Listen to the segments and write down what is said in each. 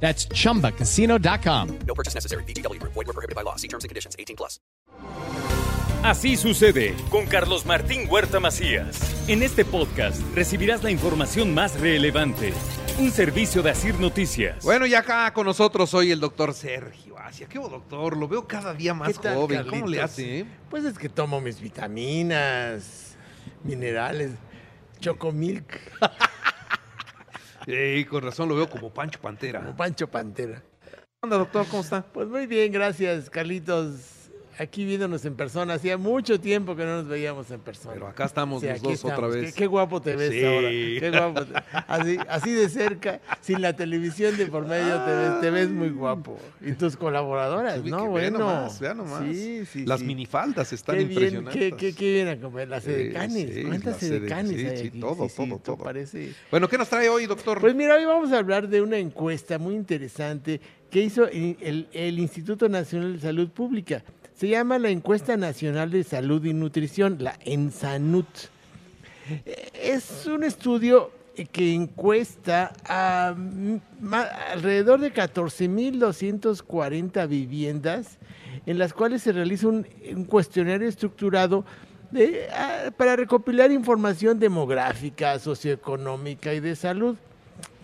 That's chumbacasino.com. No purchase necessary. BGW. Void were prohibited by law. See terms and conditions. 18 plus. Así sucede con Carlos Martín Huerta Macías. En este podcast recibirás la información más relevante. Un servicio de Asir Noticias. Bueno, y acá con nosotros hoy el doctor Sergio Asia. ¿Qué hubo, doctor? Lo veo cada día más ¿Qué tal, joven. ¿Cómo Carlitos? le hace? eh? Pues es que tomo mis vitaminas, minerales, chocomilk, Ey, con razón lo veo como Pancho Pantera. como Pancho Pantera. ¿Qué onda, doctor? ¿Cómo está? Pues muy bien, gracias, Carlitos. Aquí viéndonos en persona. Hacía mucho tiempo que no nos veíamos en persona. Pero acá estamos Sí, los dos otra vez. Qué, qué guapo te ves Sí. ahora. Qué guapo. te- Así, así de cerca, sin la televisión de por medio, te ves, te ves muy guapo. Y tus colaboradoras, Sí, ¿no? bueno. nomás, vea nomás. Las minifaldas están Qué bien, impresionantes. qué, qué, qué bien a comer. Las edecanes. ¿Cuántas edecanes hay sí, aquí? todo, todo, todo. Parece... Bueno, ¿qué nos trae hoy, doctor? Pues mira, hoy vamos a hablar de una encuesta muy interesante que hizo el, el- el Instituto Nacional de Salud Pública. Se llama la Encuesta Nacional de Salud y Nutrición, la ENSANUT. Es un estudio que encuesta a alrededor de 14.240 viviendas en las cuales se realiza un, cuestionario estructurado para recopilar información demográfica, socioeconómica y de salud.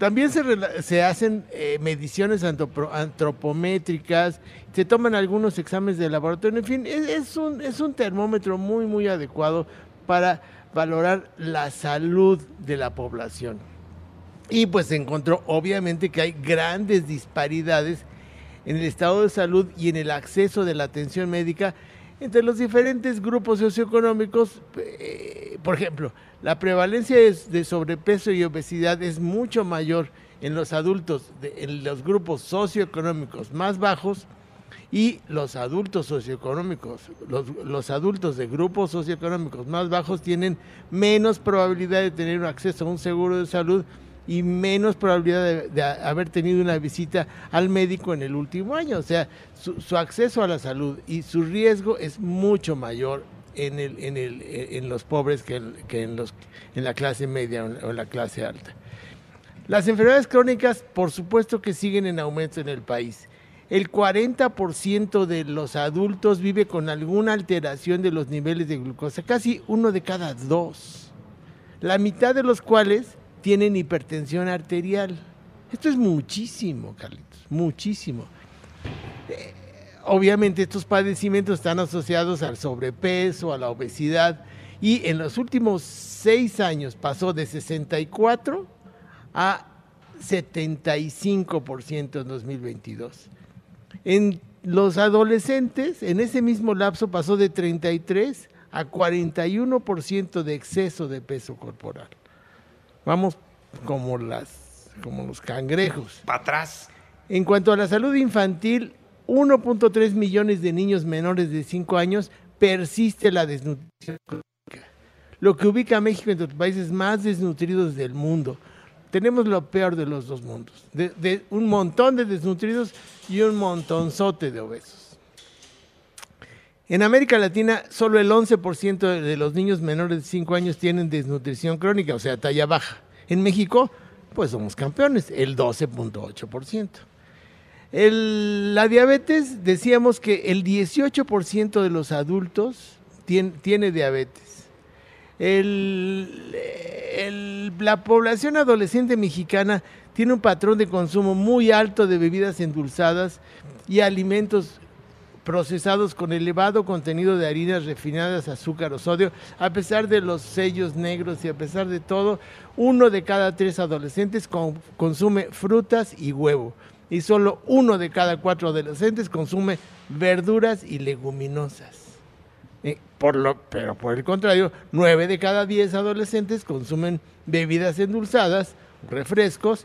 También se, se hacen eh, mediciones antropométricas, se toman algunos exámenes de laboratorio, en fin, es, es un, es un termómetro muy, muy adecuado para valorar la salud de la población. Y pues se encontró obviamente que hay grandes disparidades en el estado de salud y en el acceso de la atención médica entre los diferentes grupos socioeconómicos. eh, por ejemplo, la prevalencia de, sobrepeso y obesidad es mucho mayor en los adultos, de- en los grupos socioeconómicos más bajos y los adultos socioeconómicos, los, adultos de grupos socioeconómicos más bajos tienen menos probabilidad de tener un acceso a un seguro de salud y menos probabilidad de, de haber tenido una visita al médico en el último año. O sea, su, su acceso a la salud y su riesgo es mucho mayor en, el, en, el, en los pobres que, que en, los, en la clase media o en la clase alta. Las enfermedades crónicas, por supuesto que siguen en aumento en el país. El 40% de los adultos vive con alguna alteración de los niveles de glucosa, casi uno de cada dos. La mitad de los cuales tienen hipertensión arterial. Esto es muchísimo, Carlitos, muchísimo. Eh, obviamente estos padecimientos están asociados al sobrepeso, a la obesidad, y en los últimos seis años pasó de 64 a 75% en 2022. En los adolescentes, en ese mismo lapso pasó de 33 a 41% de exceso de peso corporal. Vamos como, las, como los cangrejos. Para atrás. En cuanto a la salud infantil, 1.3 millones de niños menores de 5 años persiste la desnutrición crónica, lo que ubica a México entre los países más desnutridos del mundo. Tenemos lo peor de los dos mundos, de, un montón de desnutridos y un montonzote de obesos. En América Latina, solo el 11% de los niños menores de 5 años tienen desnutrición crónica, o sea, talla baja. En México, pues somos campeones, el 12.8%. El- la diabetes, decíamos que el 18% de los adultos tien- tiene diabetes. La población adolescente mexicana tiene un patrón de consumo muy alto de bebidas endulzadas y alimentos procesados con elevado contenido de harinas refinadas, azúcar o sodio, a pesar de los sellos negros y a pesar de todo, uno de cada tres adolescentes con- consume frutas y huevo y solo uno de cada cuatro adolescentes consume verduras y leguminosas. Eh, por lo, pero por el contrario, nueve de cada diez adolescentes consumen bebidas endulzadas, refrescos,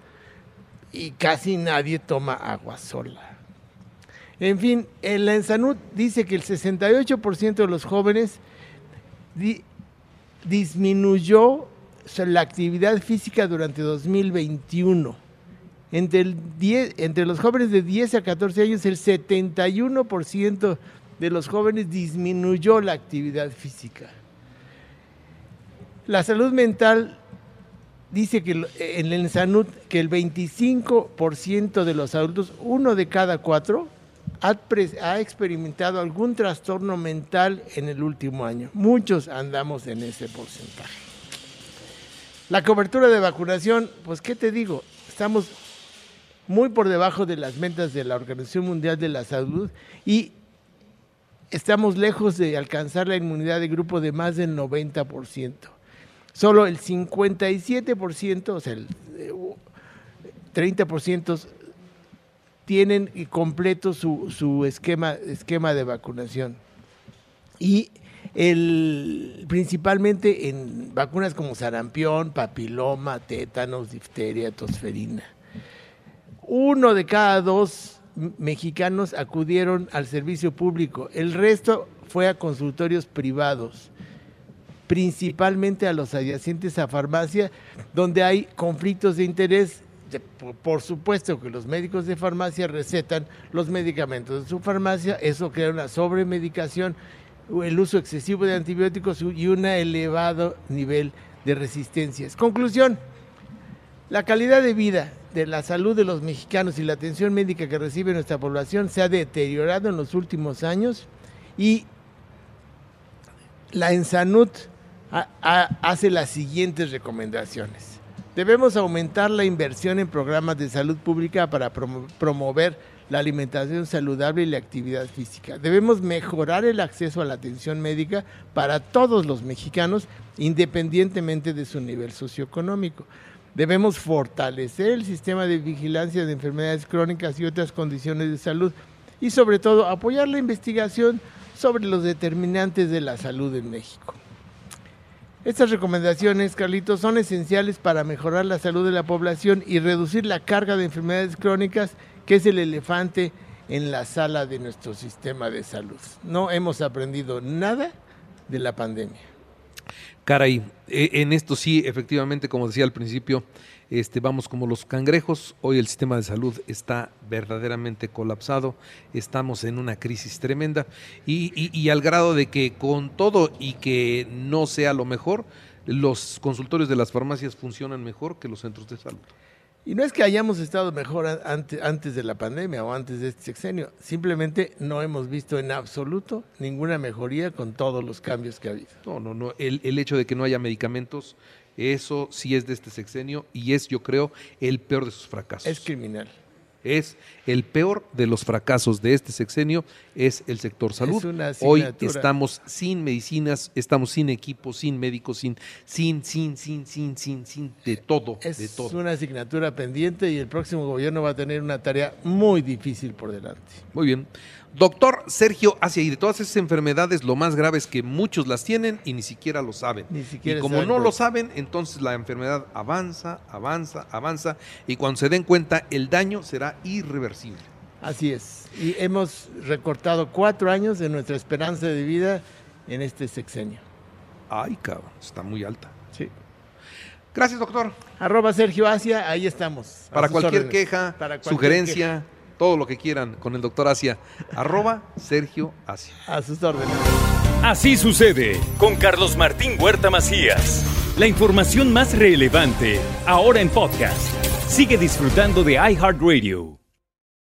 y casi nadie toma agua sola. En fin, la Ensanud dice que el 68% de los jóvenes di- disminuyó la actividad física durante 2021. Entre, el 10 entre los jóvenes de 10 a 14 años, el 71% de los jóvenes disminuyó la actividad física. La salud mental dice que lo- en el Ensanud que el 25% de los adultos, uno de cada cuatro, ha experimentado algún trastorno mental en el último año. Muchos andamos en ese porcentaje. La cobertura de vacunación, pues qué te digo, estamos muy por debajo de las metas de la Organización Mundial de la Salud y estamos lejos de alcanzar la inmunidad de grupo de más del 90%. Solo el 57%, o sea, el eh, 30% tienen y completo su, su esquema, esquema de vacunación. Y el, principalmente en vacunas como sarampión, papiloma, tétanos, difteria, tosferina. Uno de cada dos mexicanos acudieron al servicio público. El resto fue a consultorios privados, principalmente a los adyacentes a farmacia, donde hay conflictos de interés. Por supuesto que los médicos de farmacia recetan los medicamentos de su farmacia, eso crea una sobremedicación, el uso excesivo de antibióticos y un elevado nivel de resistencias. Conclusión, la calidad de vida, de la salud de los mexicanos y la atención médica que recibe nuestra población se ha deteriorado en los últimos años y la Ensanut ha- ha- hace las siguientes recomendaciones. Debemos aumentar la inversión en programas de salud pública para promo- promover la alimentación saludable y la actividad física. Debemos mejorar el acceso a la atención médica para todos los mexicanos, independientemente de su nivel socioeconómico. Debemos fortalecer el sistema de vigilancia de enfermedades crónicas y otras condiciones de salud y sobre todo apoyar la investigación sobre los determinantes de la salud en México. Estas recomendaciones, Carlitos, son esenciales para mejorar la salud de la población y reducir la carga de enfermedades crónicas, que es el elefante en la sala de nuestro sistema de salud. No hemos aprendido nada de la pandemia. Caray, eh, en esto sí, efectivamente, como decía al principio, este, vamos como los cangrejos. Hoy el sistema de salud está verdaderamente colapsado. Estamos en una crisis tremenda y, y- y al grado de que con todo y que no sea lo mejor, los consultorios de las farmacias funcionan mejor que los centros de salud. Y no es que hayamos estado mejor antes de la pandemia o antes de este sexenio, simplemente no hemos visto en absoluto ninguna mejoría con todos los cambios que ha habido. No, no, no. El, el hecho de que no haya medicamentos, eso sí es de este sexenio y es, yo creo, el peor de sus fracasos. Es criminal. Es el peor de los fracasos de este sexenio es el sector salud. una Hoy estamos sin medicinas, estamos sin equipos, sin médicos, sin, sin, sin, sin, sin, sin, sin, de todo, Es de todo. una asignatura pendiente y el próximo gobierno va a tener una tarea muy difícil por delante. Muy bien. Doctor Sergio Asia, y de todas esas enfermedades, lo más grave es que muchos las tienen y ni siquiera lo saben. Ni siquiera y como saben no lo saben, entonces la enfermedad avanza, avanza, avanza, y cuando se den cuenta, el daño será irreversible. Así es. Y hemos recortado cuatro años de nuestra esperanza de vida en este sexenio. Ay, cabrón, está muy alta. Sí. Gracias, doctor. Arroba Sergio Asia, ahí estamos. Para cualquier órdenes. queja, Para cualquier sugerencia, todo lo que quieran con el doctor Asia. Arroba Sergio Asia. A sus órdenes. Así sucede con Carlos Martín Huerta Macías. La información más relevante ahora en podcast. Sigue disfrutando de iHeartRadio.